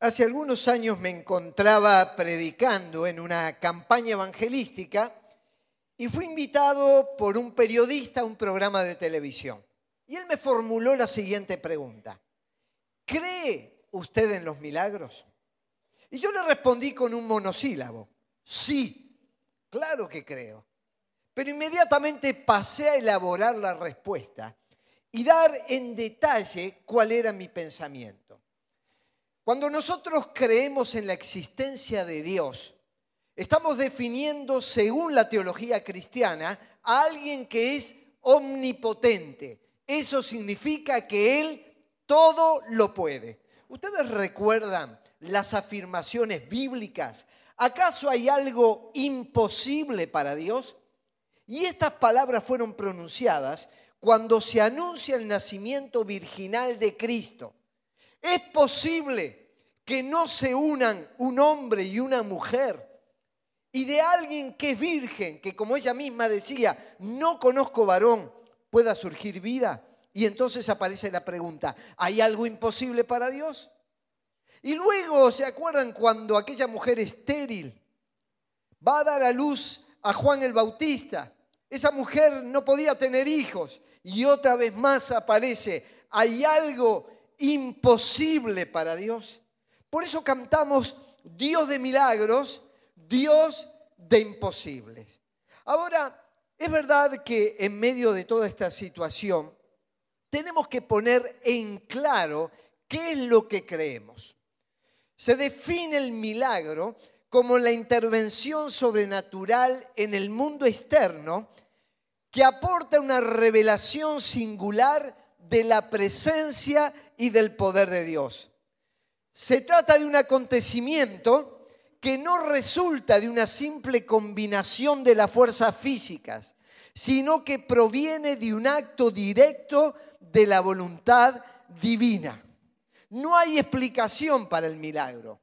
Hace algunos años me encontraba predicando en una campaña evangelística y fui invitado por un periodista a un programa de televisión. Y él me formuló la siguiente pregunta. ¿Cree usted en los milagros? Y yo le respondí con un monosílabo. Sí, claro que creo. Pero inmediatamente pasé a elaborar la respuesta y dar en detalle cuál era mi pensamiento. Cuando nosotros creemos en la existencia de Dios, estamos definiendo, según la teología cristiana, a alguien que es omnipotente. Eso significa que Él todo lo puede. ¿Ustedes recuerdan las afirmaciones bíblicas? ¿Acaso hay algo imposible para Dios? Y estas palabras fueron pronunciadas cuando se anuncia el nacimiento virginal de Cristo. Es posible que no se unan un hombre y una mujer y de alguien que es virgen, que como ella misma decía, no conozco varón, pueda surgir vida. Y entonces aparece la pregunta, ¿hay algo imposible para Dios? Y luego, ¿se acuerdan cuando aquella mujer estéril va a dar a luz a Juan el Bautista? Esa mujer no podía tener hijos y otra vez más aparece, ¿hay algo imposible para Dios? Por eso cantamos Dios de milagros, Dios de imposibles. Ahora, es verdad que en medio de toda esta situación tenemos que poner en claro qué es lo que creemos. Se define el milagro como la intervención sobrenatural en el mundo externo que aporta una revelación singular de la presencia y del poder de Dios. Se trata de un acontecimiento que no resulta de una simple combinación de las fuerzas físicas, sino que proviene de un acto directo de la voluntad divina. No hay explicación para el milagro.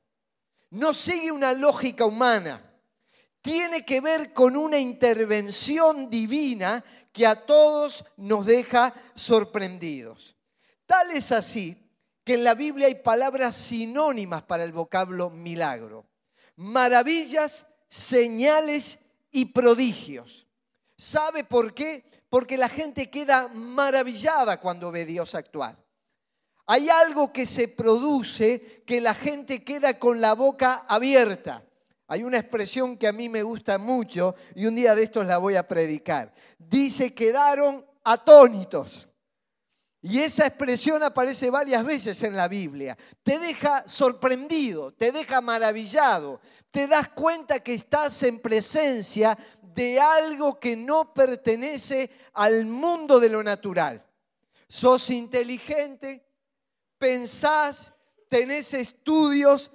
No sigue una lógica humana tiene que ver con una intervención divina que a todos nos deja sorprendidos. Tal es así que en la Biblia hay palabras sinónimas para el vocablo milagro. Maravillas, señales y prodigios. ¿Sabe por qué? Porque la gente queda maravillada cuando ve Dios actuar. Hay algo que se produce que la gente queda con la boca abierta. Hay una expresión que a mí me gusta mucho y un día de estos la voy a predicar. Dice, quedaron atónitos. Y esa expresión aparece varias veces en la Biblia. Te deja sorprendido, te deja maravillado, te das cuenta que estás en presencia de algo que no pertenece al mundo de lo natural. Sos inteligente, pensás, tenés estudios,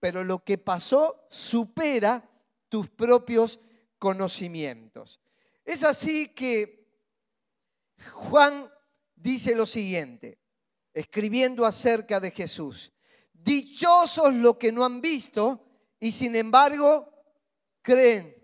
pero lo que pasó supera tus propios conocimientos. Es así que Juan dice lo siguiente, escribiendo acerca de Jesús. Dichosos los que no han visto y sin embargo creen.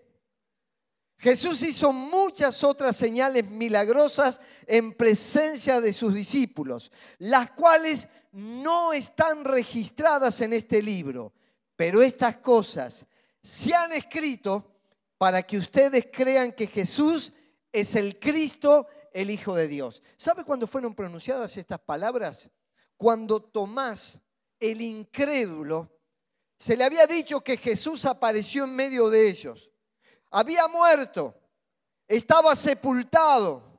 Jesús hizo muchas otras señales milagrosas en presencia de sus discípulos, las cuales no están registradas en este libro. Pero estas cosas se han escrito para que ustedes crean que Jesús es el Cristo, el Hijo de Dios. ¿Sabe cuándo fueron pronunciadas estas palabras? Cuando Tomás, el incrédulo, se le había dicho que Jesús apareció en medio de ellos. Había muerto, estaba sepultado,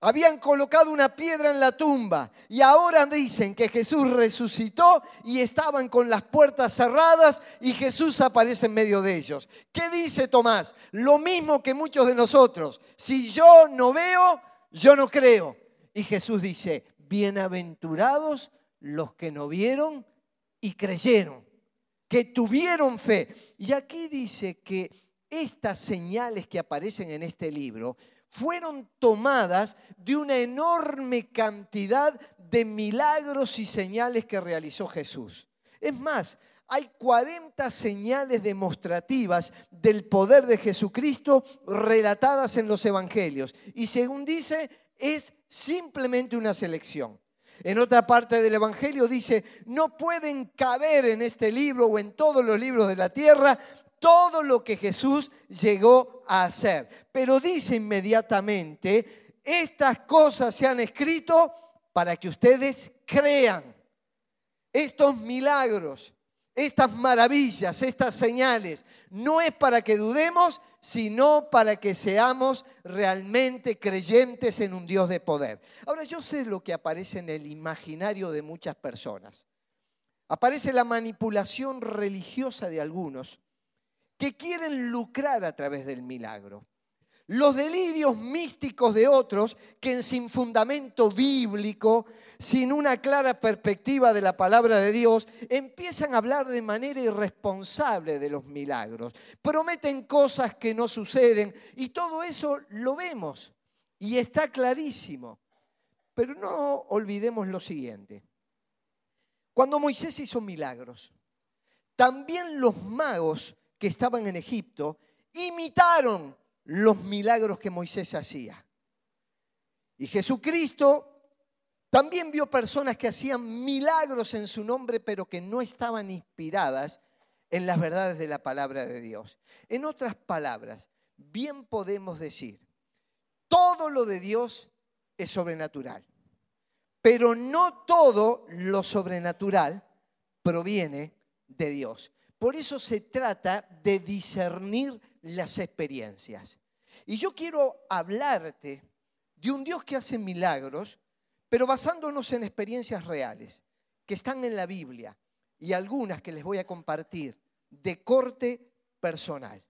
habían colocado una piedra en la tumba y ahora dicen que Jesús resucitó y estaban con las puertas cerradas y Jesús aparece en medio de ellos. ¿Qué dice Tomás? Lo mismo que muchos de nosotros. Si yo no veo, yo no creo. Y Jesús dice, bienaventurados los que no vieron y creyeron, que tuvieron fe. Y aquí dice que estas señales que aparecen en este libro fueron tomadas de una enorme cantidad de milagros y señales que realizó Jesús. Es más, hay 40 señales demostrativas del poder de Jesucristo relatadas en los evangelios. Y según dice, es simplemente una selección. En otra parte del Evangelio dice, no pueden caber en este libro o en todos los libros de la tierra todo lo que Jesús llegó a hacer. Pero dice inmediatamente, estas cosas se han escrito para que ustedes crean. Estos milagros, estas maravillas, estas señales, no es para que dudemos, sino para que seamos realmente creyentes en un Dios de poder. Ahora yo sé lo que aparece en el imaginario de muchas personas. Aparece la manipulación religiosa de algunos que quieren lucrar a través del milagro los delirios místicos de otros que sin fundamento bíblico, sin una clara perspectiva de la palabra de Dios, empiezan a hablar de manera irresponsable de los milagros. Prometen cosas que no suceden y todo eso lo vemos y está clarísimo. Pero no olvidemos lo siguiente. Cuando Moisés hizo milagros, también los magos que estaban en Egipto imitaron los milagros que Moisés hacía. Y Jesucristo también vio personas que hacían milagros en su nombre, pero que no estaban inspiradas en las verdades de la palabra de Dios. En otras palabras, bien podemos decir, todo lo de Dios es sobrenatural, pero no todo lo sobrenatural proviene de Dios. Por eso se trata de discernir las experiencias. Y yo quiero hablarte de un Dios que hace milagros, pero basándonos en experiencias reales, que están en la Biblia y algunas que les voy a compartir de corte personal.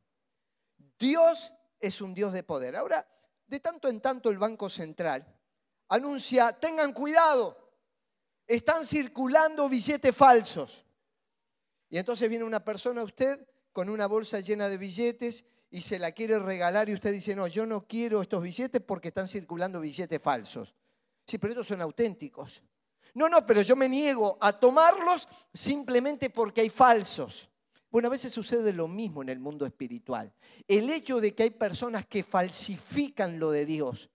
Dios es un Dios de poder. Ahora, de tanto en tanto el Banco Central anuncia, tengan cuidado, están circulando billetes falsos. Y entonces viene una persona a usted con una bolsa llena de billetes y se la quiere regalar y usted dice, no, yo no quiero estos billetes porque están circulando billetes falsos. Sí, pero estos son auténticos. No, no, pero yo me niego a tomarlos simplemente porque hay falsos. Bueno, a veces sucede lo mismo en el mundo espiritual. El hecho de que hay personas que falsifican lo de Dios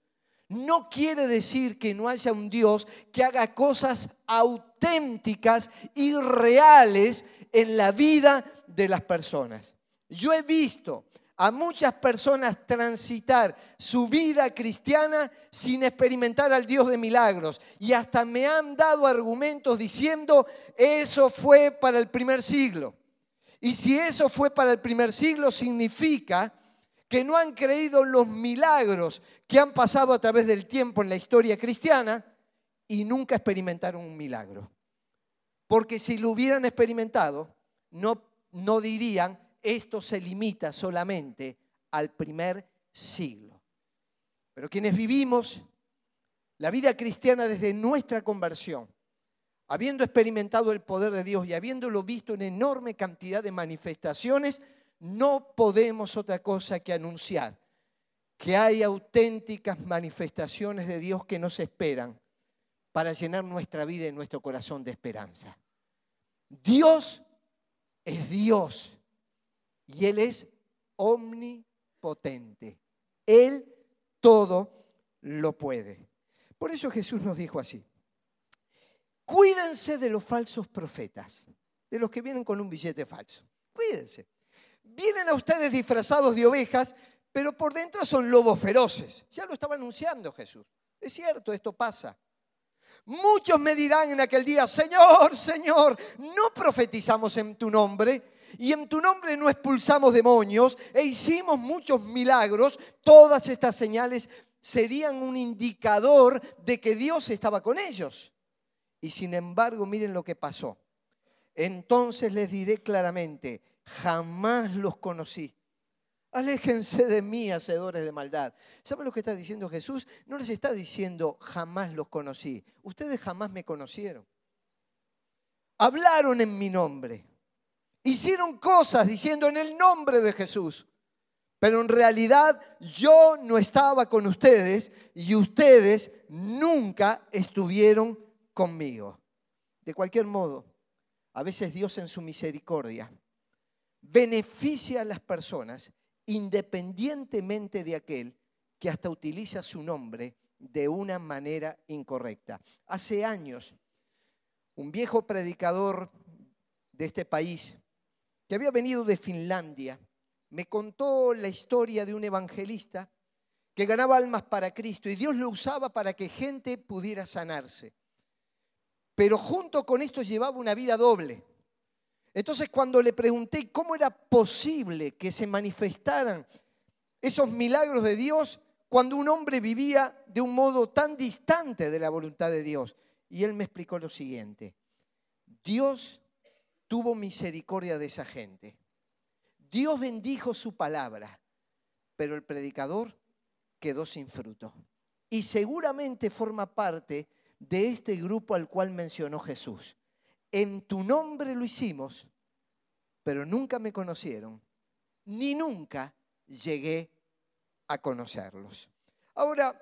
no quiere decir que no haya un Dios que haga cosas auténticas y reales en la vida de las personas. Yo he visto a muchas personas transitar su vida cristiana sin experimentar al Dios de milagros. Y hasta me han dado argumentos diciendo, eso fue para el primer siglo. Y si eso fue para el primer siglo, significa que no han creído los milagros que han pasado a través del tiempo en la historia cristiana y nunca experimentaron un milagro. Porque si lo hubieran experimentado, no, no dirían, esto se limita solamente al primer siglo. Pero quienes vivimos la vida cristiana desde nuestra conversión, habiendo experimentado el poder de Dios y habiéndolo visto en enorme cantidad de manifestaciones, no podemos otra cosa que anunciar que hay auténticas manifestaciones de Dios que nos esperan para llenar nuestra vida y nuestro corazón de esperanza. Dios es Dios y Él es omnipotente. Él todo lo puede. Por eso Jesús nos dijo así, cuídense de los falsos profetas, de los que vienen con un billete falso. Cuídense. Vienen a ustedes disfrazados de ovejas, pero por dentro son lobos feroces. Ya lo estaba anunciando Jesús. Es cierto, esto pasa. Muchos me dirán en aquel día, Señor, Señor, no profetizamos en tu nombre y en tu nombre no expulsamos demonios e hicimos muchos milagros. Todas estas señales serían un indicador de que Dios estaba con ellos. Y sin embargo, miren lo que pasó. Entonces les diré claramente, jamás los conocí. Aléjense de mí, hacedores de maldad. ¿Saben lo que está diciendo Jesús? No les está diciendo jamás los conocí. Ustedes jamás me conocieron. Hablaron en mi nombre. Hicieron cosas diciendo en el nombre de Jesús. Pero en realidad yo no estaba con ustedes y ustedes nunca estuvieron conmigo. De cualquier modo, a veces Dios en su misericordia beneficia a las personas independientemente de aquel que hasta utiliza su nombre de una manera incorrecta. Hace años, un viejo predicador de este país, que había venido de Finlandia, me contó la historia de un evangelista que ganaba almas para Cristo y Dios lo usaba para que gente pudiera sanarse. Pero junto con esto llevaba una vida doble. Entonces cuando le pregunté cómo era posible que se manifestaran esos milagros de Dios cuando un hombre vivía de un modo tan distante de la voluntad de Dios, y él me explicó lo siguiente, Dios tuvo misericordia de esa gente. Dios bendijo su palabra, pero el predicador quedó sin fruto. Y seguramente forma parte de este grupo al cual mencionó Jesús. En tu nombre lo hicimos, pero nunca me conocieron, ni nunca llegué a conocerlos. Ahora,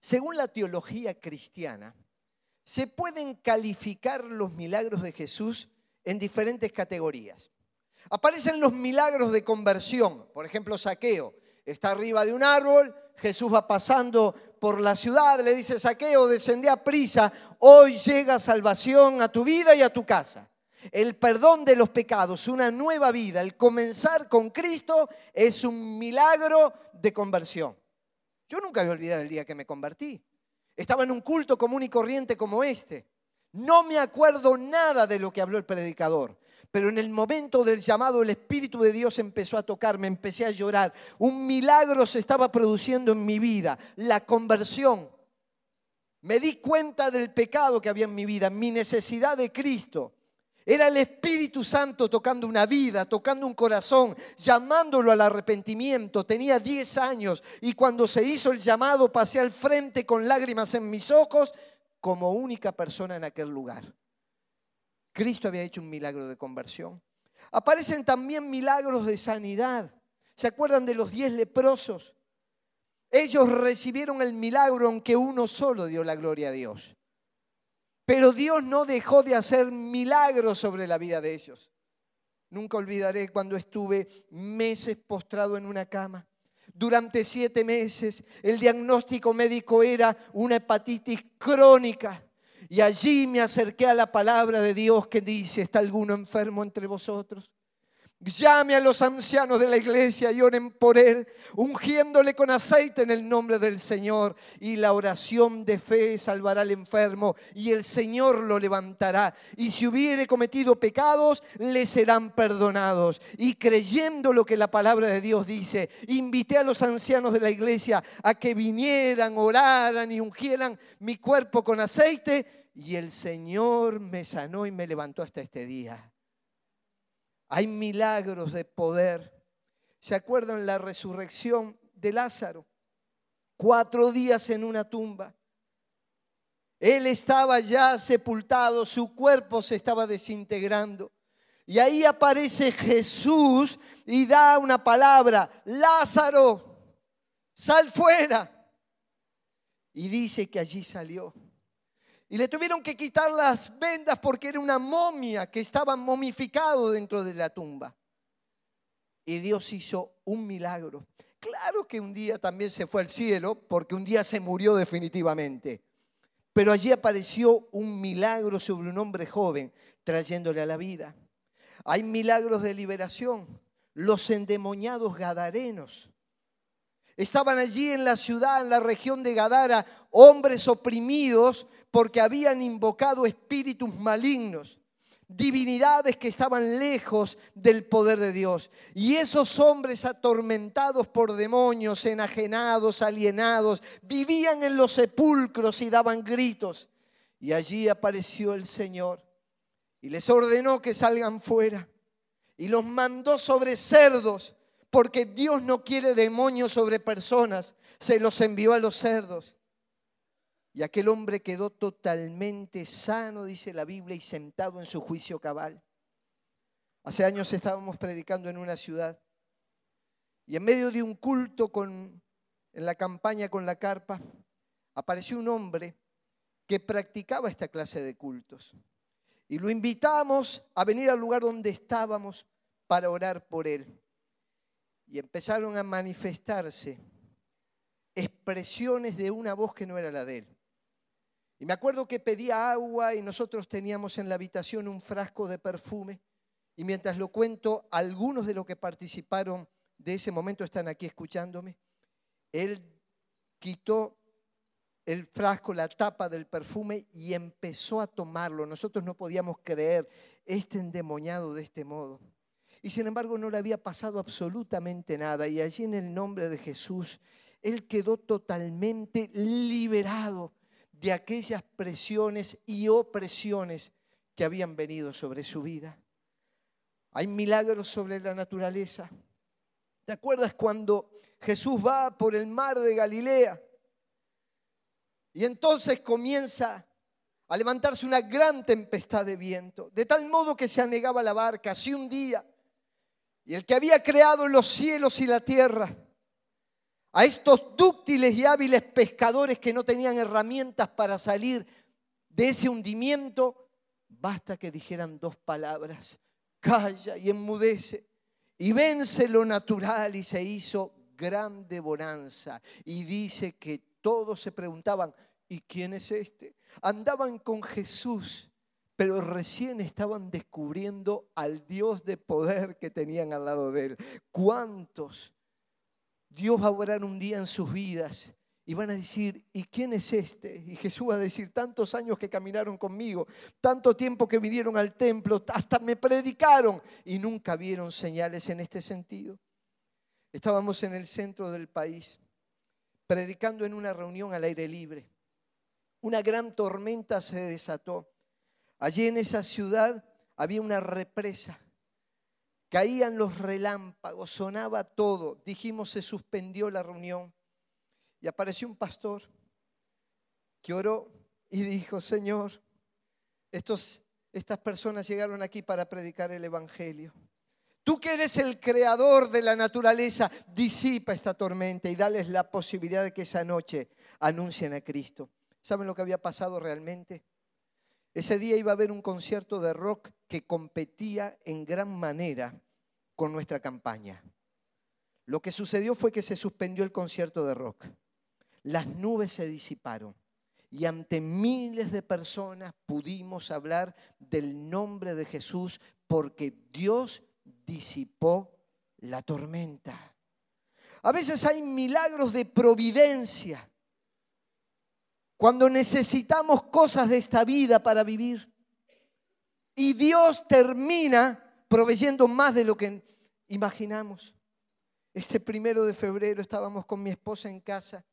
según la teología cristiana, se pueden calificar los milagros de Jesús en diferentes categorías. Aparecen los milagros de conversión, por ejemplo, saqueo. Está arriba de un árbol, Jesús va pasando por la ciudad, le dice, saqueo, descendé a prisa, hoy llega salvación a tu vida y a tu casa. El perdón de los pecados, una nueva vida, el comenzar con Cristo es un milagro de conversión. Yo nunca voy a olvidar el día que me convertí. Estaba en un culto común y corriente como este. No me acuerdo nada de lo que habló el predicador, pero en el momento del llamado el Espíritu de Dios empezó a tocarme, empecé a llorar. Un milagro se estaba produciendo en mi vida, la conversión. Me di cuenta del pecado que había en mi vida, mi necesidad de Cristo. Era el Espíritu Santo tocando una vida, tocando un corazón, llamándolo al arrepentimiento. Tenía 10 años y cuando se hizo el llamado pasé al frente con lágrimas en mis ojos como única persona en aquel lugar. Cristo había hecho un milagro de conversión. Aparecen también milagros de sanidad. ¿Se acuerdan de los diez leprosos? Ellos recibieron el milagro aunque uno solo dio la gloria a Dios. Pero Dios no dejó de hacer milagros sobre la vida de ellos. Nunca olvidaré cuando estuve meses postrado en una cama. Durante siete meses el diagnóstico médico era una hepatitis crónica. Y allí me acerqué a la palabra de Dios que dice, ¿está alguno enfermo entre vosotros? Llame a los ancianos de la iglesia y oren por él, ungiéndole con aceite en el nombre del Señor. Y la oración de fe salvará al enfermo y el Señor lo levantará. Y si hubiere cometido pecados, le serán perdonados. Y creyendo lo que la palabra de Dios dice, invité a los ancianos de la iglesia a que vinieran, oraran y ungieran mi cuerpo con aceite. Y el Señor me sanó y me levantó hasta este día. Hay milagros de poder. ¿Se acuerdan la resurrección de Lázaro? Cuatro días en una tumba. Él estaba ya sepultado, su cuerpo se estaba desintegrando. Y ahí aparece Jesús y da una palabra, Lázaro, sal fuera. Y dice que allí salió. Y le tuvieron que quitar las vendas porque era una momia que estaba momificado dentro de la tumba. Y Dios hizo un milagro. Claro que un día también se fue al cielo porque un día se murió definitivamente. Pero allí apareció un milagro sobre un hombre joven trayéndole a la vida. Hay milagros de liberación. Los endemoniados gadarenos Estaban allí en la ciudad, en la región de Gadara, hombres oprimidos porque habían invocado espíritus malignos, divinidades que estaban lejos del poder de Dios. Y esos hombres atormentados por demonios, enajenados, alienados, vivían en los sepulcros y daban gritos. Y allí apareció el Señor y les ordenó que salgan fuera y los mandó sobre cerdos porque Dios no quiere demonios sobre personas, se los envió a los cerdos. Y aquel hombre quedó totalmente sano, dice la Biblia, y sentado en su juicio cabal. Hace años estábamos predicando en una ciudad y en medio de un culto en la campaña con la carpa, apareció un hombre que practicaba esta clase de cultos. Y lo invitamos a venir al lugar donde estábamos para orar por él y empezaron a manifestarse expresiones de una voz que no era la de él. Y me acuerdo que pedía agua y nosotros teníamos en la habitación un frasco de perfume. Y mientras lo cuento, algunos de los que participaron de ese momento están aquí escuchándome. Él quitó el frasco, la tapa del perfume y empezó a tomarlo. Nosotros no podíamos creer este endemoniado de este modo. Y sin embargo no le había pasado absolutamente nada. Y allí en el nombre de Jesús, él quedó totalmente liberado de aquellas presiones y opresiones que habían venido sobre su vida. Hay milagros sobre la naturaleza. ¿Te acuerdas cuando Jesús va por el mar de Galilea? Y entonces comienza a levantarse una gran tempestad de viento, de tal modo que se anegaba la barca, así un día. Y el que había creado los cielos y la tierra, a estos dúctiles y hábiles pescadores que no tenían herramientas para salir de ese hundimiento, basta que dijeran dos palabras, calla y enmudece y vence lo natural y se hizo grande bonanza. Y dice que todos se preguntaban, ¿y quién es este? Andaban con Jesús, pero recién estaban descubriendo al Dios de poder que tenían al lado de él. ¿Cuántos? Dios va a obrar un día en sus vidas y van a decir, ¿y quién es este? Y Jesús va a decir, tantos años que caminaron conmigo, tanto tiempo que vinieron al templo, hasta me predicaron y nunca vieron señales en este sentido. Estábamos en el centro del país, predicando en una reunión al aire libre. Una gran tormenta se desató. Allí en esa ciudad había una represa. Caían los relámpagos, sonaba todo. Dijimos, se suspendió la reunión. Y apareció un pastor que oró y dijo, Señor, estos, estas personas llegaron aquí para predicar el Evangelio. Tú que eres el creador de la naturaleza, disipa esta tormenta y dales la posibilidad de que esa noche anuncien a Cristo. ¿Saben lo que había pasado realmente? Ese día iba a haber un concierto de rock que competía en gran manera con nuestra campaña. Lo que sucedió fue que se suspendió el concierto de rock las nubes se disiparon y ante miles de personas pudimos hablar del nombre de Jesús porque Dios disipó la tormenta. A veces hay milagros de providencia cuando necesitamos cosas de esta vida para vivir. Y Dios termina proveyendo más de lo que imaginamos. Este primero de febrero estábamos con mi esposa en casa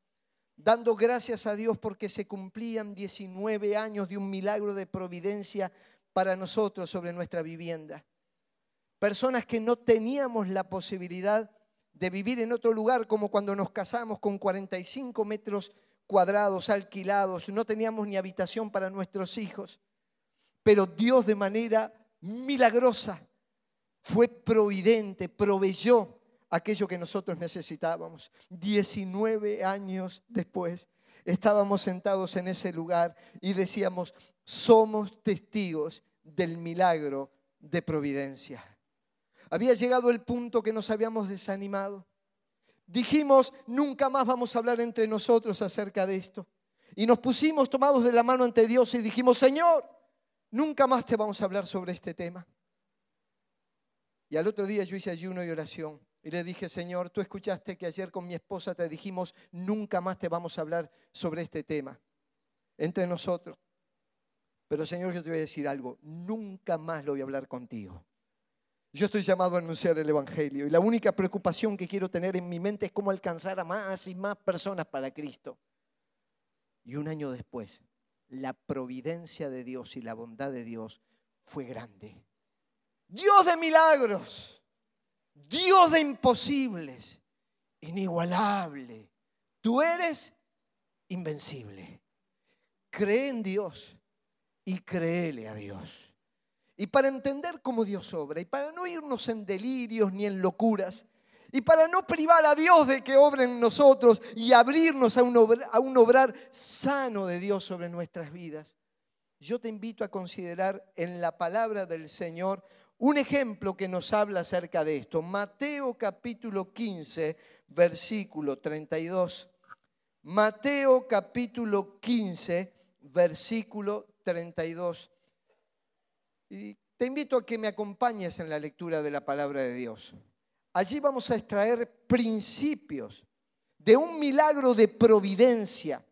dando gracias a Dios porque se cumplían 19 años de un milagro de providencia para nosotros sobre nuestra vivienda. Personas que no teníamos la posibilidad de vivir en otro lugar, como cuando nos casamos con 45 metros cuadrados alquilados, no teníamos ni habitación para nuestros hijos, pero Dios de manera milagrosa fue providente, proveyó aquello que nosotros necesitábamos. 19 años después estábamos sentados en ese lugar y decíamos, somos testigos del milagro de providencia. Había llegado el punto que nos habíamos desanimado. Dijimos, nunca más vamos a hablar entre nosotros acerca de esto. Y nos pusimos tomados de la mano ante Dios y dijimos, Señor, nunca más te vamos a hablar sobre este tema. Y al otro día yo hice ayuno y oración. Y le dije, Señor, tú escuchaste que ayer con mi esposa te dijimos, nunca más te vamos a hablar sobre este tema entre nosotros. Pero Señor, yo te voy a decir algo, nunca más lo voy a hablar contigo. Yo estoy llamado a anunciar el Evangelio y la única preocupación que quiero tener en mi mente es cómo alcanzar a más y más personas para Cristo. Y un año después, la providencia de Dios y la bondad de Dios fue grande. Dios de milagros Dios de imposibles, inigualable. Tú eres invencible. Cree en Dios y créele a Dios. Y para entender cómo Dios obra, y para no irnos en delirios ni en locuras, y para no privar a Dios de que obre en nosotros y abrirnos a un, obrar, a un obrar sano de Dios sobre nuestras vidas, yo te invito a considerar en la palabra del Señor un ejemplo que nos habla acerca de esto. Mateo capítulo 15, versículo 32. Mateo capítulo 15, versículo 32. Te invito a que me acompañes en la lectura de la palabra de Dios. Allí vamos a extraer principios de un milagro de providencia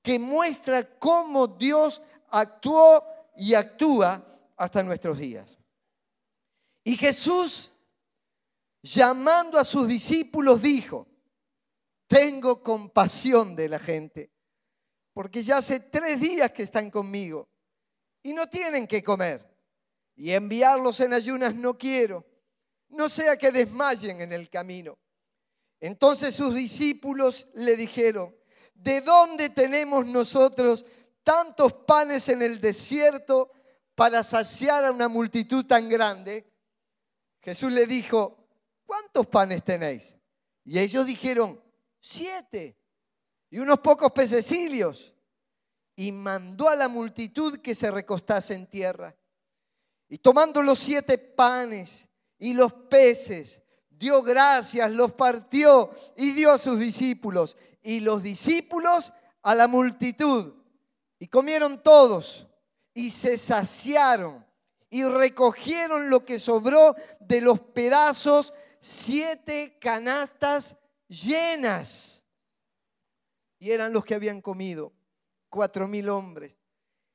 que muestra cómo Dios actuó y actúa hasta nuestros días. Y Jesús, llamando a sus discípulos, dijo, tengo compasión de la gente, porque ya hace tres días que están conmigo y no tienen que comer. Y enviarlos en ayunas no quiero, no sea que desmayen en el camino. Entonces sus discípulos le dijeron, ¿de dónde tenemos nosotros tantos panes en el desierto para saciar a una multitud tan grande? Jesús le dijo, ¿cuántos panes tenéis? Y ellos dijeron, siete y unos pocos pececillos. Y mandó a la multitud que se recostase en tierra. Y tomando los siete panes y los peces, dio gracias, los partió y dio a sus discípulos. Y los discípulos a la multitud. Y comieron todos y se saciaron y recogieron lo que sobró de los pedazos, siete canastas llenas. Y eran los que habían comido, cuatro mil hombres,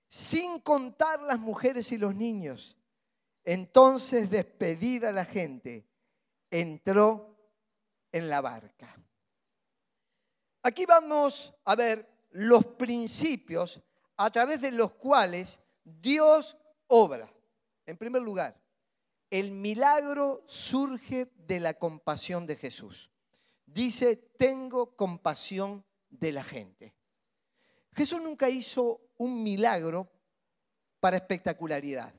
sin contar las mujeres y los niños. Entonces, despedida la gente, entró en la barca. Aquí vamos a ver los principios a través de los cuales Dios obra. En primer lugar, el milagro surge de la compasión de Jesús. Dice, tengo compasión de la gente. Jesús nunca hizo un milagro para espectacularidad,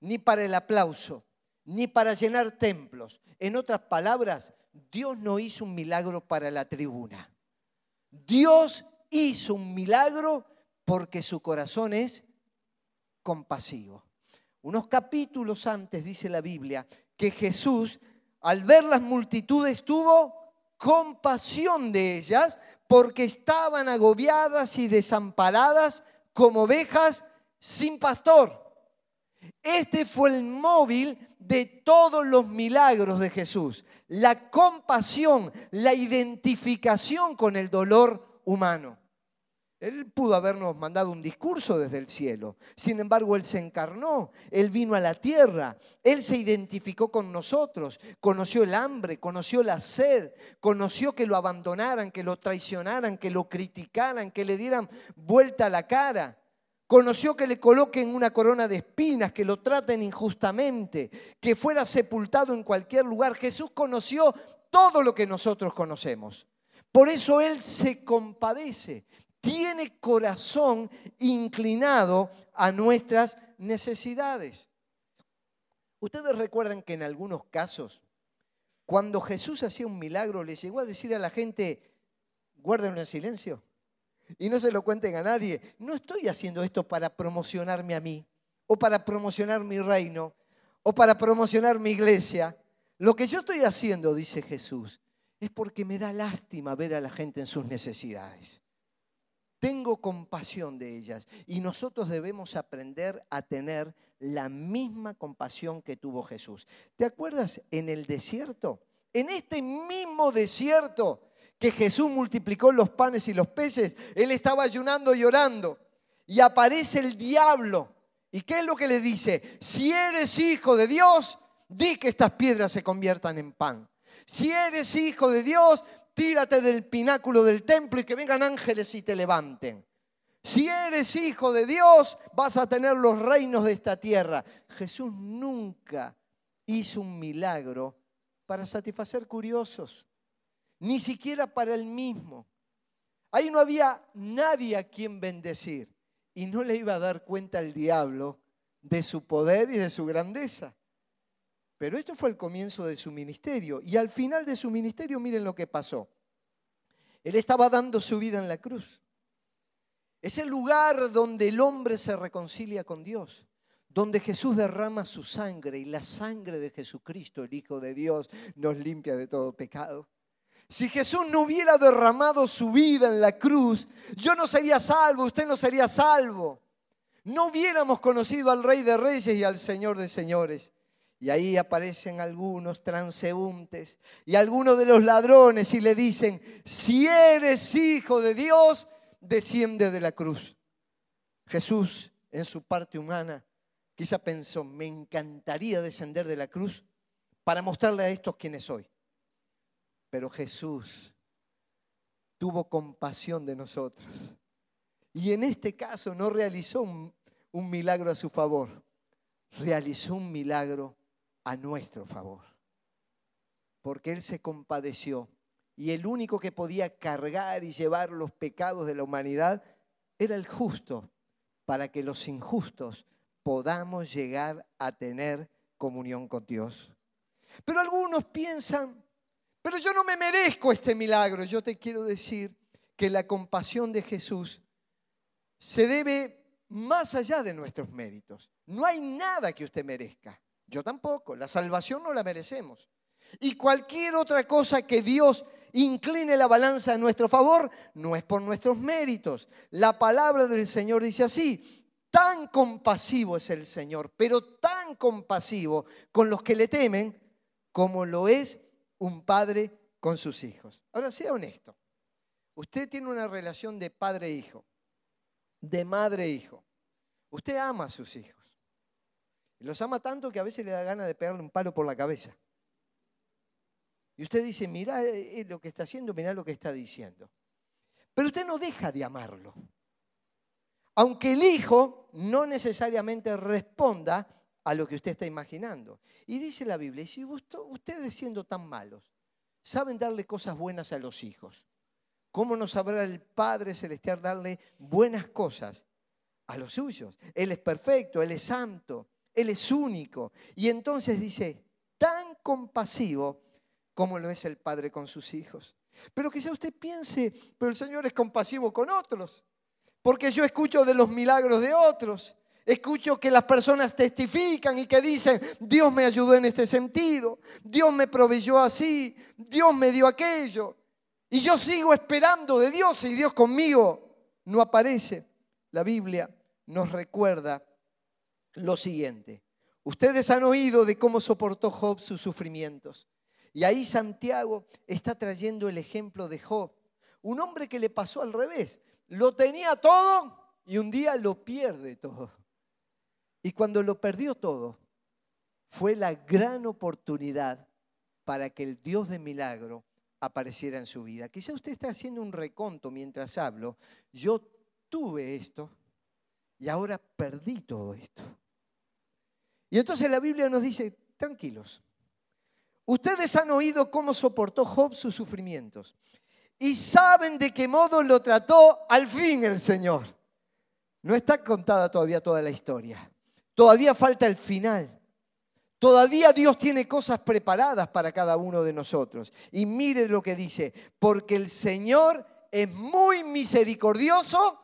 ni para el aplauso, ni para llenar templos. En otras palabras, Dios no hizo un milagro para la tribuna. Dios hizo un milagro porque su corazón es compasivo. Unos capítulos antes dice la Biblia que Jesús, al ver las multitudes, tuvo compasión de ellas porque estaban agobiadas y desamparadas como ovejas sin pastor. Este fue el móvil de todos los milagros de Jesús, la compasión, la identificación con el dolor humano. Él pudo habernos mandado un discurso desde el cielo. Sin embargo, Él se encarnó, Él vino a la tierra, Él se identificó con nosotros, conoció el hambre, conoció la sed, conoció que lo abandonaran, que lo traicionaran, que lo criticaran, que le dieran vuelta a la cara. Conoció que le coloquen una corona de espinas, que lo traten injustamente, que fuera sepultado en cualquier lugar. Jesús conoció todo lo que nosotros conocemos. Por eso Él se compadece tiene corazón inclinado a nuestras necesidades. Ustedes recuerdan que en algunos casos, cuando Jesús hacía un milagro, le llegó a decir a la gente, guárdenlo en silencio y no se lo cuenten a nadie. No estoy haciendo esto para promocionarme a mí, o para promocionar mi reino, o para promocionar mi iglesia. Lo que yo estoy haciendo, dice Jesús, es porque me da lástima ver a la gente en sus necesidades. Tengo compasión de ellas y nosotros debemos aprender a tener la misma compasión que tuvo Jesús. ¿Te acuerdas en el desierto? En este mismo desierto que Jesús multiplicó los panes y los peces, Él estaba ayunando y orando y aparece el diablo. ¿Y qué es lo que le dice? Si eres hijo de Dios, di que estas piedras se conviertan en pan. Si eres hijo de Dios, tírate del pináculo del templo y que vengan ángeles y te levanten. Si eres hijo de Dios, vas a tener los reinos de esta tierra. Jesús nunca hizo un milagro para satisfacer curiosos, ni siquiera para él mismo. Ahí no había nadie a quien bendecir y no le iba a dar cuenta al diablo de su poder y de su grandeza. Pero esto fue el comienzo de su ministerio. Y al final de su ministerio, miren lo que pasó. Él estaba dando su vida en la cruz. Es el lugar donde el hombre se reconcilia con Dios, donde Jesús derrama su sangre y la sangre de Jesucristo, el Hijo de Dios, nos limpia de todo pecado. Si Jesús no hubiera derramado su vida en la cruz, yo no sería salvo, usted no sería salvo. No hubiéramos conocido al Rey de Reyes y al Señor de Señores. Y ahí aparecen algunos transeúntes y algunos de los ladrones y le dicen, si eres hijo de Dios, desciende de la cruz. Jesús, en su parte humana, quizá pensó, me encantaría descender de la cruz para mostrarle a estos quiénes soy. Pero Jesús tuvo compasión de nosotros. Y en este caso no realizó un, un milagro a su favor, realizó un milagro a nuestro favor. Porque Él se compadeció y el único que podía cargar y llevar los pecados de la humanidad era el justo, para que los injustos podamos llegar a tener comunión con Dios. Pero algunos piensan, pero yo no me merezco este milagro. Yo te quiero decir que la compasión de Jesús se debe más allá de nuestros méritos. No hay nada que usted merezca. Yo tampoco. La salvación no la merecemos. Y cualquier otra cosa que Dios incline la balanza a nuestro favor no es por nuestros méritos. La palabra del Señor dice así, tan compasivo es el Señor, pero tan compasivo con los que le temen como lo es un padre con sus hijos. Ahora, sea honesto. Usted tiene una relación de padre-hijo, de madre-hijo. Usted ama a sus hijos. Los ama tanto que a veces le da ganas de pegarle un palo por la cabeza. Y usted dice, mira eh, eh, lo que está haciendo, mira lo que está diciendo. Pero usted no deja de amarlo. Aunque el hijo no necesariamente responda a lo que usted está imaginando. Y dice la Biblia, y si ustedes siendo tan malos, saben darle cosas buenas a los hijos, ¿cómo no sabrá el Padre Celestial darle buenas cosas a los suyos? Él es perfecto, Él es santo, él es único. Y entonces dice, tan compasivo como lo es el Padre con sus hijos. Pero quizá usted piense, pero el Señor es compasivo con otros. Porque yo escucho de los milagros de otros. Escucho que las personas testifican y que dicen, Dios me ayudó en este sentido, Dios me proveyó así, Dios me dio aquello. Y yo sigo esperando de Dios y Dios conmigo no aparece. La Biblia nos recuerda lo siguiente. Ustedes han oído de cómo soportó Job sus sufrimientos. Y ahí Santiago está trayendo el ejemplo de Job. Un hombre que le pasó al revés. Lo tenía todo y un día lo pierde todo. Y cuando lo perdió todo, fue la gran oportunidad para que el Dios de milagro apareciera en su vida. Quizá usted está haciendo un reconto mientras hablo. Yo tuve esto y ahora perdí todo esto. Y entonces la Biblia nos dice, tranquilos, ustedes han oído cómo soportó Job sus sufrimientos y saben de qué modo lo trató al fin el Señor. No está contada todavía toda la historia, todavía falta el final. Todavía Dios tiene cosas preparadas para cada uno de nosotros. Y mire lo que dice, porque el Señor es muy misericordioso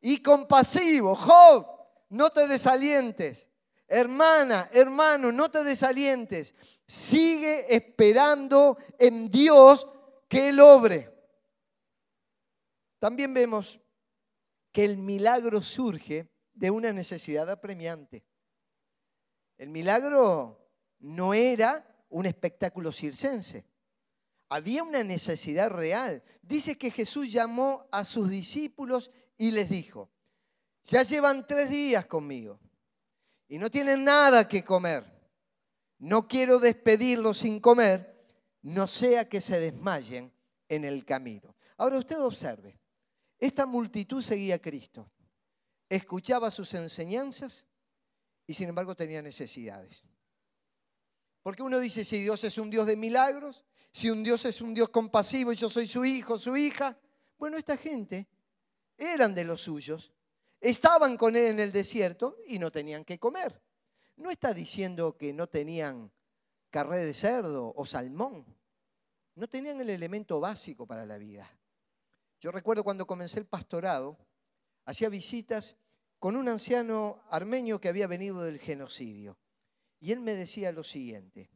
y compasivo. Job, no te desalientes. Hermana, hermano, no te desalientes. Sigue esperando en Dios que Él obre. También vemos que el milagro surge de una necesidad apremiante. El milagro no era un espectáculo circense. Había una necesidad real. Dice que Jesús llamó a sus discípulos y les dijo, ya llevan tres días conmigo y no tienen nada que comer. No quiero despedirlos sin comer, no sea que se desmayen en el camino. Ahora usted observe, esta multitud seguía a Cristo, escuchaba sus enseñanzas y sin embargo tenía necesidades. Porque uno dice, si Dios es un Dios de milagros, si un Dios es un Dios compasivo y yo soy su hijo, su hija, bueno, esta gente eran de los suyos, Estaban con él en el desierto y no tenían que comer. No está diciendo que no tenían carré de cerdo o salmón. No tenían el elemento básico para la vida. Yo recuerdo cuando comencé el pastorado, hacía visitas con un anciano armenio que había venido del genocidio. Y él me decía lo siguiente,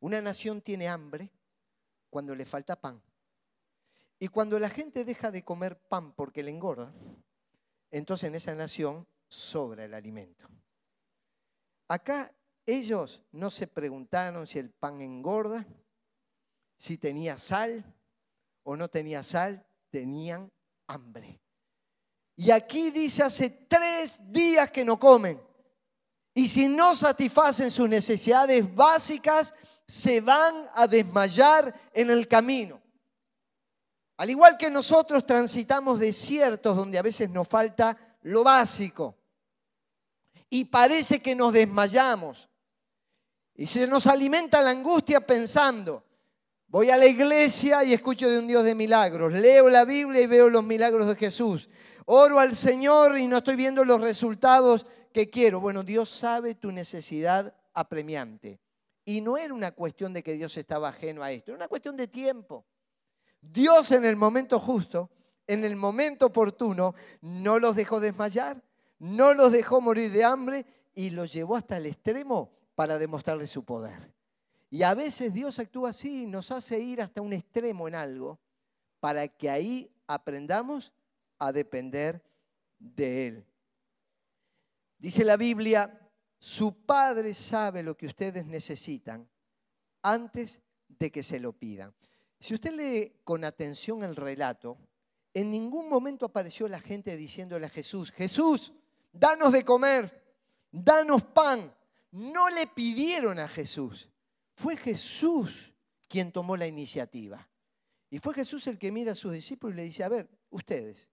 una nación tiene hambre cuando le falta pan. Y cuando la gente deja de comer pan porque le engorda, entonces en esa nación sobra el alimento. Acá ellos no se preguntaron si el pan engorda, si tenía sal o no tenía sal, tenían hambre. Y aquí dice, hace tres días que no comen. Y si no satisfacen sus necesidades básicas, se van a desmayar en el camino. Al igual que nosotros transitamos desiertos donde a veces nos falta lo básico. Y parece que nos desmayamos. Y se nos alimenta la angustia pensando, voy a la iglesia y escucho de un Dios de milagros, leo la Biblia y veo los milagros de Jesús, oro al Señor y no estoy viendo los resultados que quiero. Bueno, Dios sabe tu necesidad apremiante. Y no era una cuestión de que Dios estaba ajeno a esto, era una cuestión de tiempo. Dios en el momento justo, en el momento oportuno, no los dejó desmayar, no los dejó morir de hambre y los llevó hasta el extremo para demostrarles su poder. Y a veces Dios actúa así, nos hace ir hasta un extremo en algo para que ahí aprendamos a depender de Él. Dice la Biblia, su Padre sabe lo que ustedes necesitan antes de que se lo pidan. Si usted lee con atención el relato, en ningún momento apareció la gente diciéndole a Jesús, Jesús, danos de comer, danos pan. No le pidieron a Jesús, fue Jesús quien tomó la iniciativa. Y fue Jesús el que mira a sus discípulos y le dice, a ver, ustedes,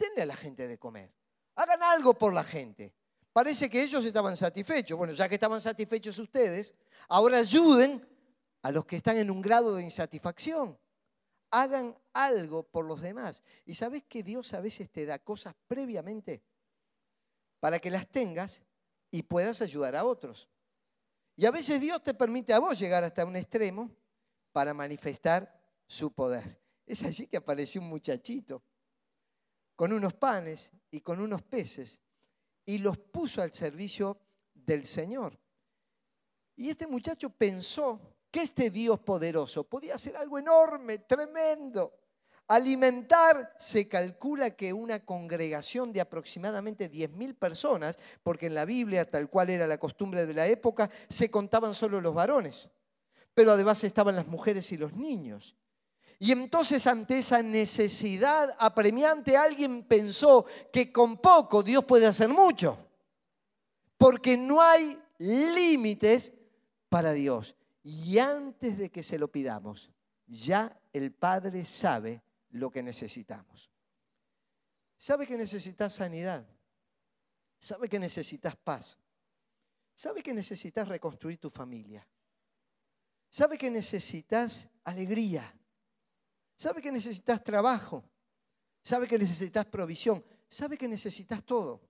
denle a la gente de comer, hagan algo por la gente. Parece que ellos estaban satisfechos. Bueno, ya que estaban satisfechos ustedes, ahora ayuden a los que están en un grado de insatisfacción. Hagan algo por los demás. Y sabes que Dios a veces te da cosas previamente para que las tengas y puedas ayudar a otros. Y a veces Dios te permite a vos llegar hasta un extremo para manifestar su poder. Es allí que apareció un muchachito con unos panes y con unos peces y los puso al servicio del Señor. Y este muchacho pensó que este Dios poderoso podía hacer algo enorme, tremendo. Alimentar, se calcula que una congregación de aproximadamente 10.000 personas, porque en la Biblia, tal cual era la costumbre de la época, se contaban solo los varones, pero además estaban las mujeres y los niños. Y entonces ante esa necesidad apremiante alguien pensó que con poco Dios puede hacer mucho, porque no hay límites para Dios. Y antes de que se lo pidamos, ya el Padre sabe lo que necesitamos. Sabe que necesitas sanidad, sabe que necesitas paz, sabe que necesitas reconstruir tu familia, sabe que necesitas alegría sabe que necesitas trabajo, sabe que necesitas provisión, sabe que necesitas todo.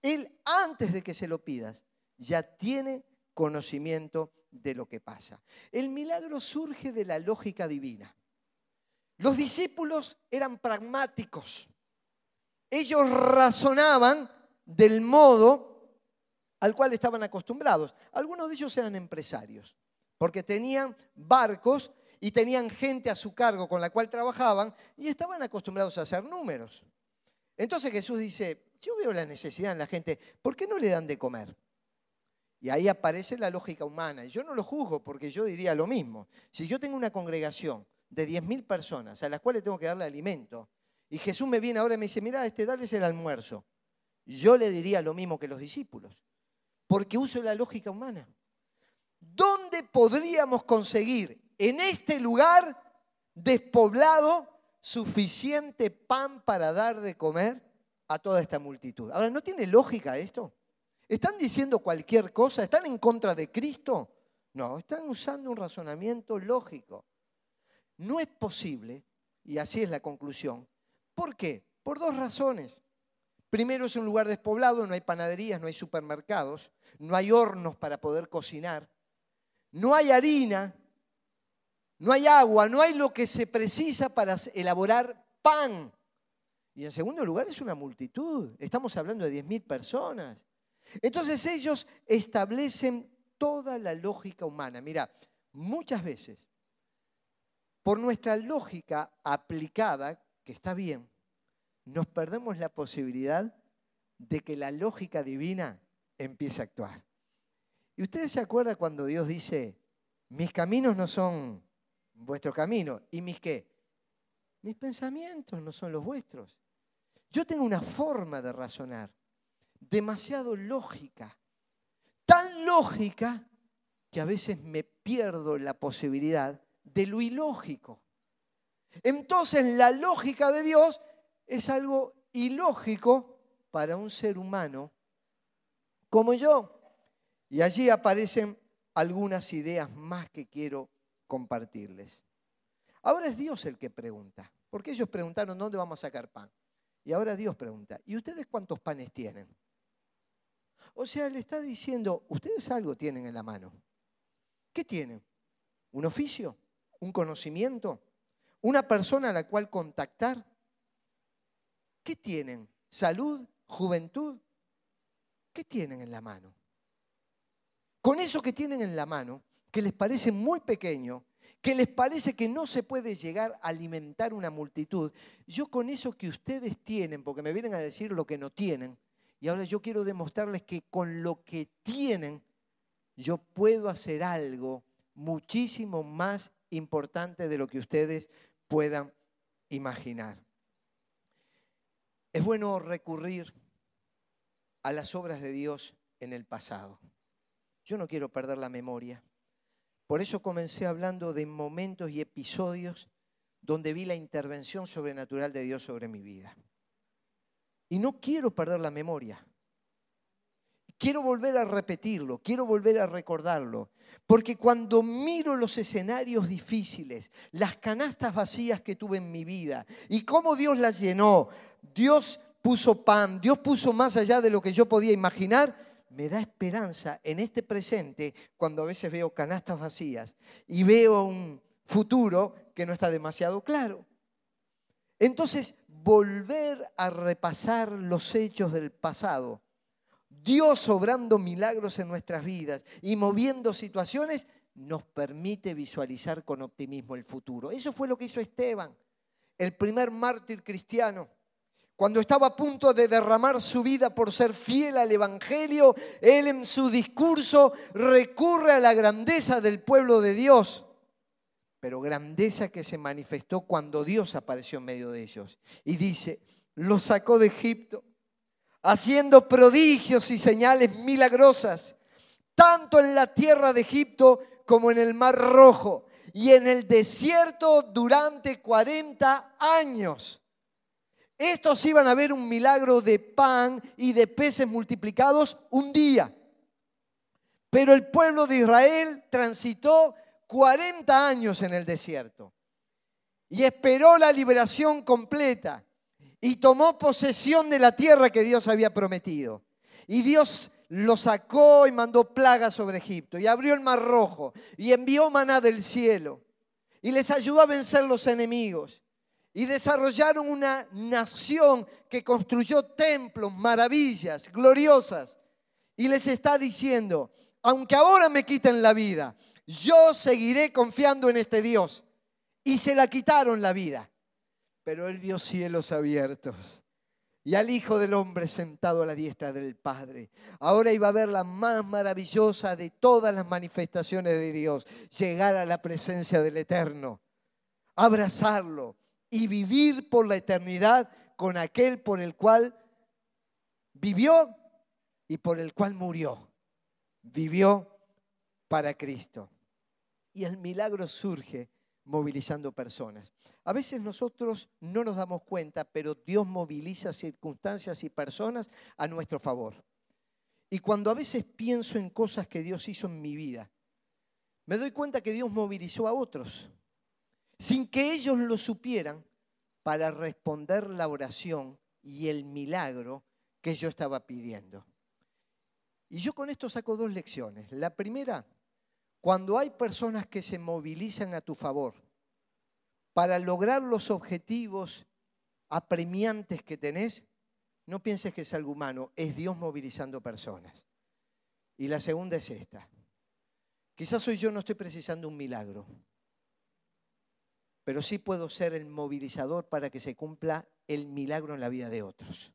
Él, antes de que se lo pidas, ya tiene conocimiento de lo que pasa. El milagro surge de la lógica divina. Los discípulos eran pragmáticos. Ellos razonaban del modo al cual estaban acostumbrados. Algunos de ellos eran empresarios, porque tenían barcos y tenían gente a su cargo con la cual trabajaban y estaban acostumbrados a hacer números. Entonces Jesús dice, yo veo la necesidad en la gente, ¿por qué no le dan de comer? Y ahí aparece la lógica humana. Y yo no lo juzgo porque yo diría lo mismo. Si yo tengo una congregación de 10.000 personas a las cuales tengo que darle alimento, y Jesús me viene ahora y me dice, mira, este, darles el almuerzo. Yo le diría lo mismo que los discípulos, porque uso la lógica humana. ¿Dónde podríamos conseguir en este lugar despoblado suficiente pan para dar de comer a toda esta multitud. Ahora, ¿no tiene lógica esto? ¿Están diciendo cualquier cosa? ¿Están en contra de Cristo? No, están usando un razonamiento lógico. No es posible, y así es la conclusión. ¿Por qué? Por dos razones. Primero es un lugar despoblado, no hay panaderías, no hay supermercados, no hay hornos para poder cocinar, no hay harina, no hay agua, no hay lo que se precisa para elaborar pan. Y en segundo lugar es una multitud. Estamos hablando de 10.000 personas. Entonces ellos establecen toda la lógica humana. Mira, muchas veces por nuestra lógica aplicada, que está bien, nos perdemos la posibilidad de que la lógica divina empiece a actuar. ¿Y ustedes se acuerdan cuando Dios dice, mis caminos no son vuestros caminos? ¿Y mis qué? Mis pensamientos no son los vuestros. Yo tengo una forma de razonar, demasiado lógica, tan lógica que a veces me pierdo la posibilidad de lo ilógico. Entonces la lógica de Dios es algo ilógico para un ser humano como yo. Y allí aparecen algunas ideas más que quiero compartirles. Ahora es Dios el que pregunta, porque ellos preguntaron dónde vamos a sacar pan. Y ahora Dios pregunta, ¿y ustedes cuántos panes tienen? O sea, le está diciendo, ustedes algo tienen en la mano. ¿Qué tienen? ¿Un oficio? ¿Un conocimiento? ¿Una persona a la cual contactar? ¿Qué tienen? ¿Salud? ¿Juventud? ¿Qué tienen en la mano? Con eso que tienen en la mano, que les parece muy pequeño, que les parece que no se puede llegar a alimentar una multitud, yo con eso que ustedes tienen, porque me vienen a decir lo que no tienen, y ahora yo quiero demostrarles que con lo que tienen, yo puedo hacer algo muchísimo más importante de lo que ustedes puedan imaginar. Es bueno recurrir a las obras de Dios en el pasado. Yo no quiero perder la memoria. Por eso comencé hablando de momentos y episodios donde vi la intervención sobrenatural de Dios sobre mi vida. Y no quiero perder la memoria. Quiero volver a repetirlo, quiero volver a recordarlo, porque cuando miro los escenarios difíciles, las canastas vacías que tuve en mi vida y cómo Dios las llenó, Dios puso pan, Dios puso más allá de lo que yo podía imaginar, me da esperanza en este presente cuando a veces veo canastas vacías y veo un futuro que no está demasiado claro. Entonces, volver a repasar los hechos del pasado Dios obrando milagros en nuestras vidas y moviendo situaciones, nos permite visualizar con optimismo el futuro. Eso fue lo que hizo Esteban, el primer mártir cristiano. Cuando estaba a punto de derramar su vida por ser fiel al Evangelio, él en su discurso recurre a la grandeza del pueblo de Dios, pero grandeza que se manifestó cuando Dios apareció en medio de ellos. Y dice, lo sacó de Egipto haciendo prodigios y señales milagrosas, tanto en la tierra de Egipto como en el Mar Rojo y en el desierto durante 40 años. Estos iban a ver un milagro de pan y de peces multiplicados un día. Pero el pueblo de Israel transitó 40 años en el desierto y esperó la liberación completa y tomó posesión de la tierra que Dios había prometido. Y Dios lo sacó y mandó plagas sobre Egipto y abrió el mar rojo y envió maná del cielo y les ayudó a vencer los enemigos y desarrollaron una nación que construyó templos, maravillas, gloriosas. Y les está diciendo, aunque ahora me quiten la vida, yo seguiré confiando en este Dios. Y se la quitaron la vida. Pero él vio cielos abiertos y al Hijo del Hombre sentado a la diestra del Padre. Ahora iba a ver la más maravillosa de todas las manifestaciones de Dios, llegar a la presencia del Eterno, abrazarlo y vivir por la eternidad con aquel por el cual vivió y por el cual murió. Vivió para Cristo. Y el milagro surge movilizando personas. A veces nosotros no nos damos cuenta, pero Dios moviliza circunstancias y personas a nuestro favor. Y cuando a veces pienso en cosas que Dios hizo en mi vida, me doy cuenta que Dios movilizó a otros, sin que ellos lo supieran, para responder la oración y el milagro que yo estaba pidiendo. Y yo con esto saco dos lecciones. La primera, cuando hay personas que se movilizan a tu favor para lograr los objetivos apremiantes que tenés, no pienses que es algo humano, es Dios movilizando personas. Y la segunda es esta. Quizás hoy yo no estoy precisando un milagro, pero sí puedo ser el movilizador para que se cumpla el milagro en la vida de otros.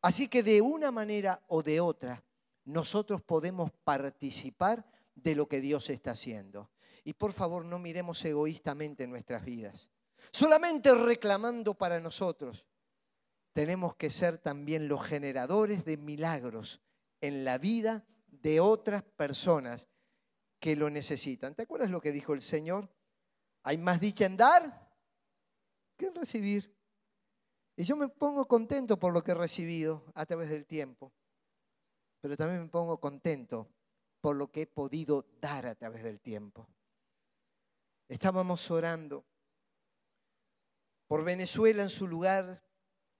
Así que de una manera o de otra, nosotros podemos participar de lo que Dios está haciendo. Y por favor, no miremos egoístamente nuestras vidas, solamente reclamando para nosotros. Tenemos que ser también los generadores de milagros en la vida de otras personas que lo necesitan. ¿Te acuerdas lo que dijo el Señor? Hay más dicha en dar que en recibir. Y yo me pongo contento por lo que he recibido a través del tiempo, pero también me pongo contento por lo que he podido dar a través del tiempo. Estábamos orando por Venezuela en su lugar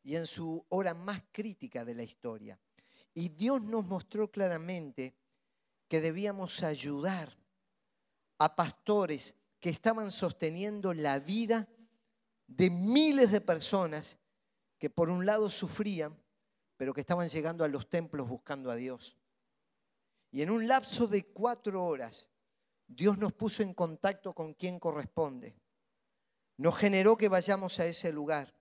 y en su hora más crítica de la historia. Y Dios nos mostró claramente que debíamos ayudar a pastores que estaban sosteniendo la vida de miles de personas que por un lado sufrían, pero que estaban llegando a los templos buscando a Dios. Y en un lapso de cuatro horas, Dios nos puso en contacto con quien corresponde. Nos generó que vayamos a ese lugar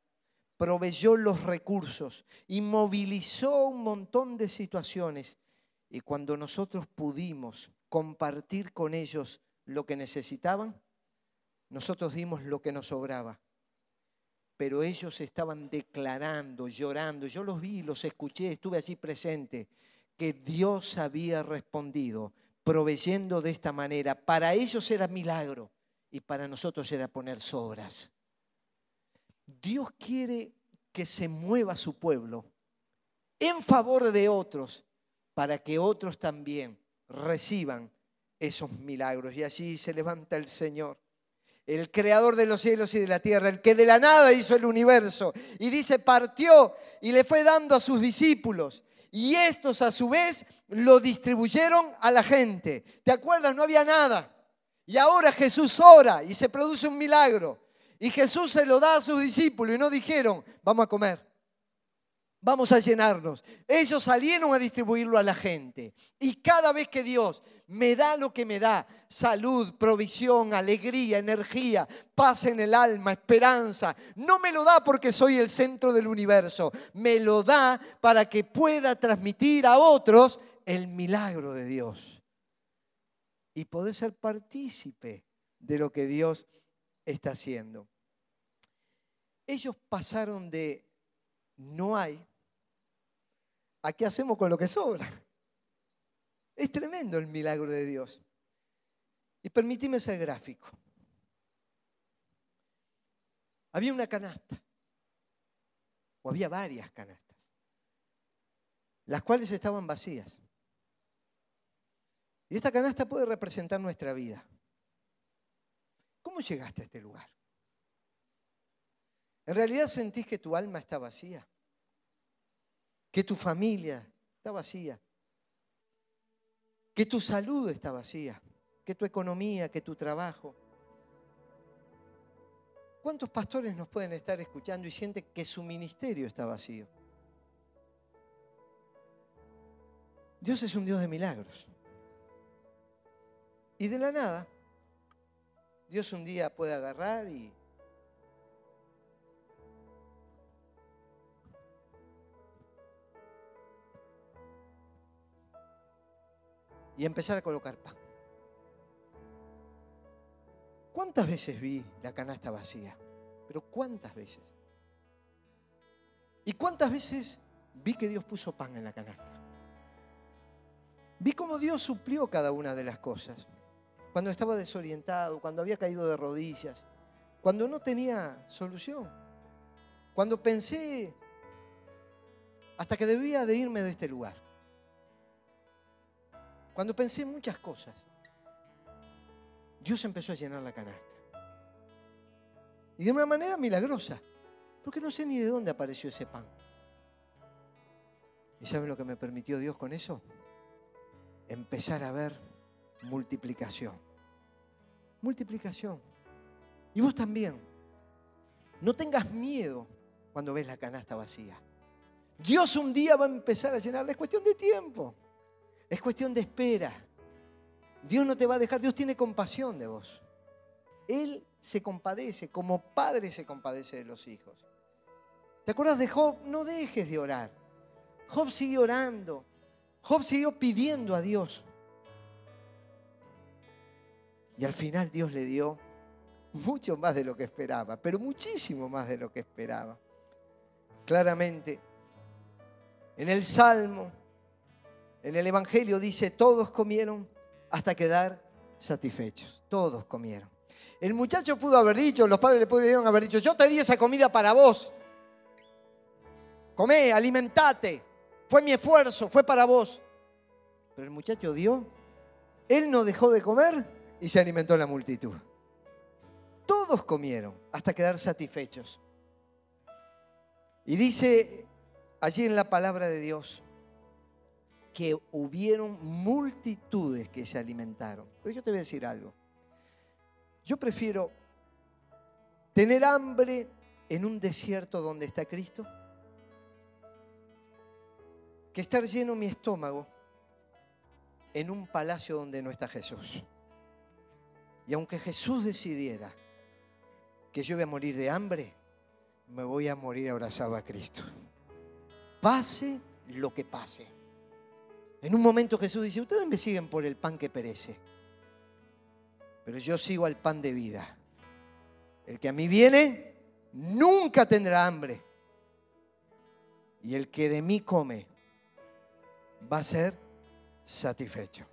proveyó los recursos y movilizó un montón de situaciones. Y cuando nosotros pudimos compartir con ellos lo que necesitaban, nosotros dimos lo que nos sobraba. Pero ellos estaban declarando, llorando. Yo los vi, los escuché, estuve allí presente, que Dios había respondido, proveyendo de esta manera. Para ellos era milagro y para nosotros era poner sobras. Dios quiere que se mueva su pueblo en favor de otros para que otros también reciban esos milagros. Y así se levanta el Señor, el creador de los cielos y de la tierra, el que de la nada hizo el universo. Y dice, partió y le fue dando a sus discípulos. Y estos a su vez lo distribuyeron a la gente. ¿Te acuerdas? No había nada. Y ahora Jesús ora y se produce un milagro. Y Jesús se lo da a sus discípulos y no dijeron, vamos a comer, vamos a llenarnos. Ellos salieron a distribuirlo a la gente. Y cada vez que Dios me da lo que me da, salud, provisión, alegría, energía, paz en el alma, esperanza, no me lo da porque soy el centro del universo, me lo da para que pueda transmitir a otros el milagro de Dios. Y poder ser partícipe de lo que Dios está haciendo. Ellos pasaron de no hay a qué hacemos con lo que sobra. Es tremendo el milagro de Dios. Y permíteme ser gráfico. Había una canasta, o había varias canastas, las cuales estaban vacías. Y esta canasta puede representar nuestra vida. ¿Cómo llegaste a este lugar? ¿En realidad sentís que tu alma está vacía? ¿Que tu familia está vacía? ¿Que tu salud está vacía? ¿Que tu economía, que tu trabajo? ¿Cuántos pastores nos pueden estar escuchando y sienten que su ministerio está vacío? Dios es un Dios de milagros. Y de la nada, Dios un día puede agarrar y y empezar a colocar pan. ¿Cuántas veces vi la canasta vacía? Pero ¿cuántas veces? ¿Y cuántas veces vi que Dios puso pan en la canasta? Vi cómo Dios suplió cada una de las cosas cuando estaba desorientado, cuando había caído de rodillas, cuando no tenía solución, cuando pensé hasta que debía de irme de este lugar, cuando pensé muchas cosas, Dios empezó a llenar la canasta. Y de una manera milagrosa, porque no sé ni de dónde apareció ese pan. ¿Y saben lo que me permitió Dios con eso? Empezar a ver multiplicación. Multiplicación. Y vos también. No tengas miedo cuando ves la canasta vacía. Dios un día va a empezar a llenarla. Es cuestión de tiempo. Es cuestión de espera. Dios no te va a dejar. Dios tiene compasión de vos. Él se compadece, como padre se compadece de los hijos. ¿Te acuerdas de Job? No dejes de orar. Job siguió orando. Job siguió pidiendo a Dios. Y al final Dios le dio mucho más de lo que esperaba, pero muchísimo más de lo que esperaba. Claramente, en el Salmo, en el Evangelio dice, todos comieron hasta quedar satisfechos. Todos comieron. El muchacho pudo haber dicho, los padres le pudieron haber dicho, yo te di esa comida para vos. Comé, alimentate. Fue mi esfuerzo, fue para vos. Pero el muchacho dio, él no dejó de comer y se alimentó la multitud. Todos comieron hasta quedar satisfechos. Y dice allí en la palabra de Dios que hubieron multitudes que se alimentaron. Pero yo te voy a decir algo. Yo prefiero tener hambre en un desierto donde está Cristo que estar lleno mi estómago en un palacio donde no está Jesús. Y aunque Jesús decidiera que yo voy a morir de hambre, me voy a morir abrazado a Cristo. Pase lo que pase. En un momento Jesús dice, ustedes me siguen por el pan que perece, pero yo sigo al pan de vida. El que a mí viene nunca tendrá hambre. Y el que de mí come va a ser satisfecho.